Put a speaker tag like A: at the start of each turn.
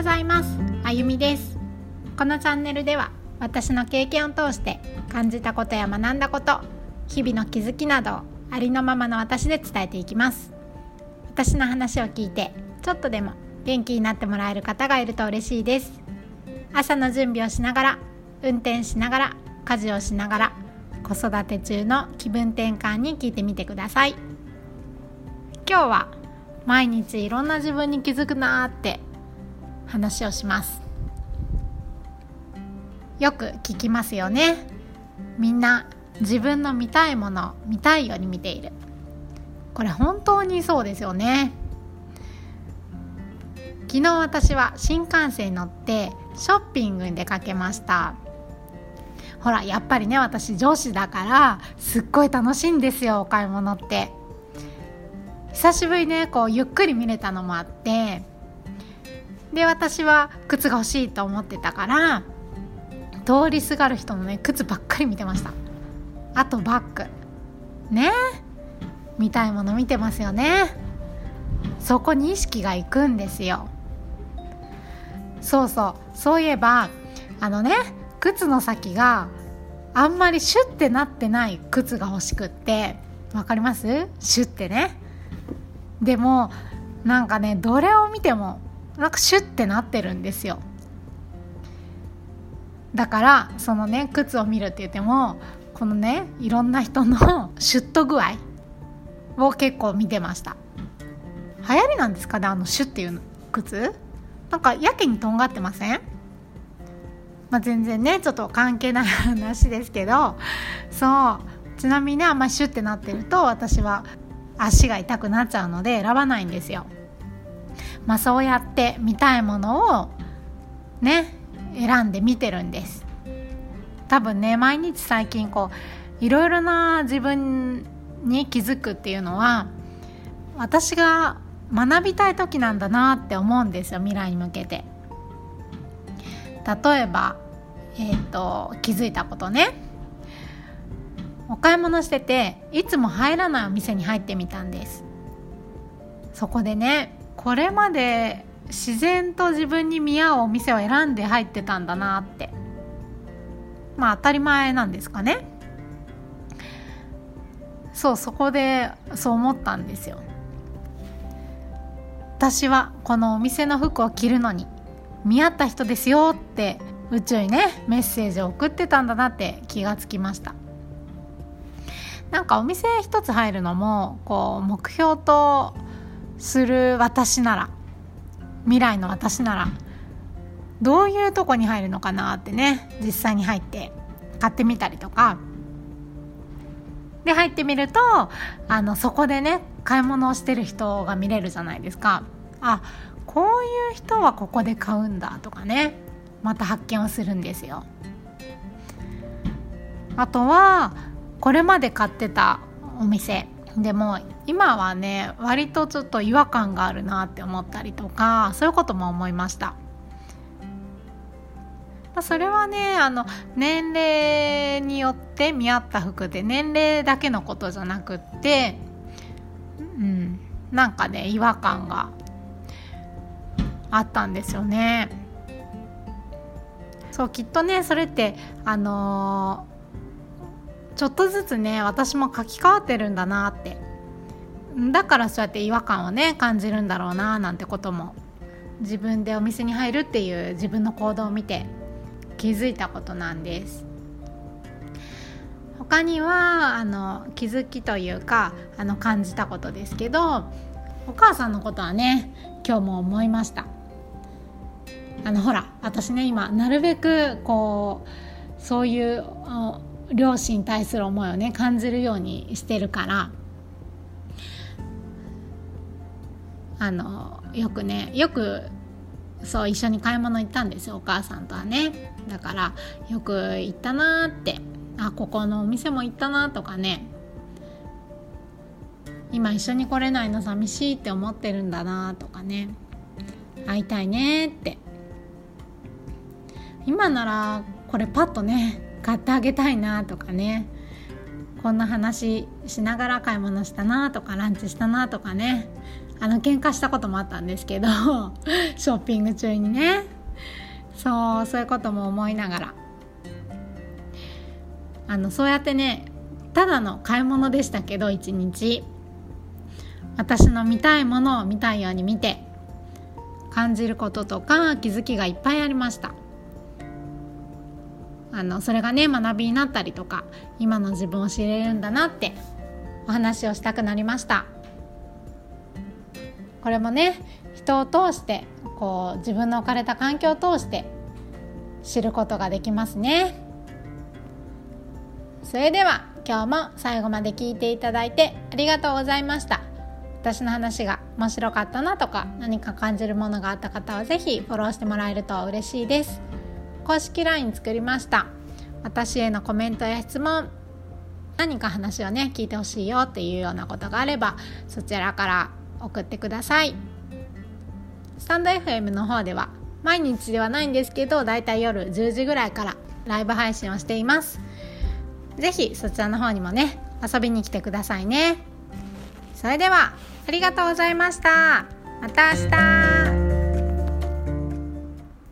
A: ございます。あゆみです。このチャンネルでは私の経験を通して感じたことや学んだこと日々の気づきなどありのままの私で伝えていきます。私の話を聞いてちょっとでも元気になってもらえる方がいると嬉しいです。朝の準備をしながら運転しながら家事をしながら子育て中の気分転換に聞いてみてください。今日は毎日いろんな自分に気づくなーって話をします。よく聞きますよね。みんな自分の見たいもの見たいように見ている。これ本当にそうですよね。昨日私は新幹線に乗ってショッピングに出かけました。ほらやっぱりね私女子だからすっごい楽しいんですよお買い物って。久しぶりねこうゆっくり見れたのもあってで私は靴が欲しいと思ってたから通りすがる人のね靴ばっかり見てました。あとバッグ。ね？見たいもの見てますよね？そこに意識がいくんですよ。そうそう。そういえばあのね靴の先があんまりシュッてなってない靴が欲しくって。わかります？シュッてね。でもなんかねどれを見てもなんかシュッてなってるんですよ。だからそのね靴を見るって言ってもこのねいろんな人の シュッと具合を結構見てました。流行りなんですか？ねあのシュッっていう靴？なんかやけにとんがってません？まあ、全然ねちょっと関係ない話ですけど。そう。ちなみにねあんまりシュッてなってると私は足が痛くなっちゃうので選ばないんですよ。まあ、そうやって見たいものをね選んで見てるんです。多分ね毎日最近こういろいろな自分に気づくっていうのは私が学びたい時なんだなって思うんですよ未来に向けて。例えば、えーと、気づいたことね。お買い物してていつも入らないお店に入ってみたんです。そこでねこれまで自然と自分に見合うお店を選んで入ってたんだなって。まあ当たり前なんですかね。そうそこでそう思ったんですよ。私はこのお店の服を着るのに見合った人ですよって宇宙にねメッセージを送ってたんだなって気がつきました。なんかお店一つ入るのもこう目標とする私なら未来の私ならどういうとこに入るのかなってね実際に入って買ってみたりとか。で入ってみるとあのそこでね買い物をしてる人が見れるじゃないですか。あこういう人はここで買うんだとかねまた発見をするんですよ。あとはこれまで買ってたお店。でも今はね割とちょっと違和感があるなって思ったりとかそういうことも思いました。それはねあの年齢によって見合った服で年齢だけのことじゃなくってうんなんかね違和感があったんですよね。そうきっとねそれってあのー、ちょっとずつね私も書き換わってるんだなって。だからそうやって違和感をね感じるんだろうななんてことも。自分でお店に入るっていう自分の行動を見て気づいたことなんです。他にはあの気づきというかあの感じたことですけどお母さんのことはね今日も思いました。あのほら私ね今なるべくこうそういう両親に対する思いをね感じるようにしてるからあのよくねよくそう一緒に買い物行ったんですよお母さんとはね。だからよく行ったなってあここのお店も行ったなとかね。今一緒に来れないの寂しいって思ってるんだなとかね。会いたいねって。今ならこれパッとね買ってあげたいなとかね。こんな話しながら買い物したなとかランチしたなとかね。あの喧嘩したこともあったんですけど ショッピング中にね。そうそういうことも思いながら。あのそうやってねただの買い物でしたけど一日。私の見たいものを見たいように見て感じることとか気づきがいっぱいありました。あのそれがね学びになったりとか今の自分を知れるんだなってお話をしたくなりました。これもね人を通してこう自分の置かれた環境を通して知ることができますね。それでは今日も最後まで聞いていただいてありがとうございました。私の話が面白かったなとか何か感じるものがあった方は是非フォローしてもらえると嬉しいです。公式 LINE 作りました。私へのコメントや質問。何か話をね聞いてほしいよっていうようなことがあればそちらから送ってください。スタンド FM の方では毎日ではないんですけどだいたい夜10時ぐらいからライブ配信をしています。是非そちらの方にもね遊びに来てくださいね。それではありがとうございました。また明日。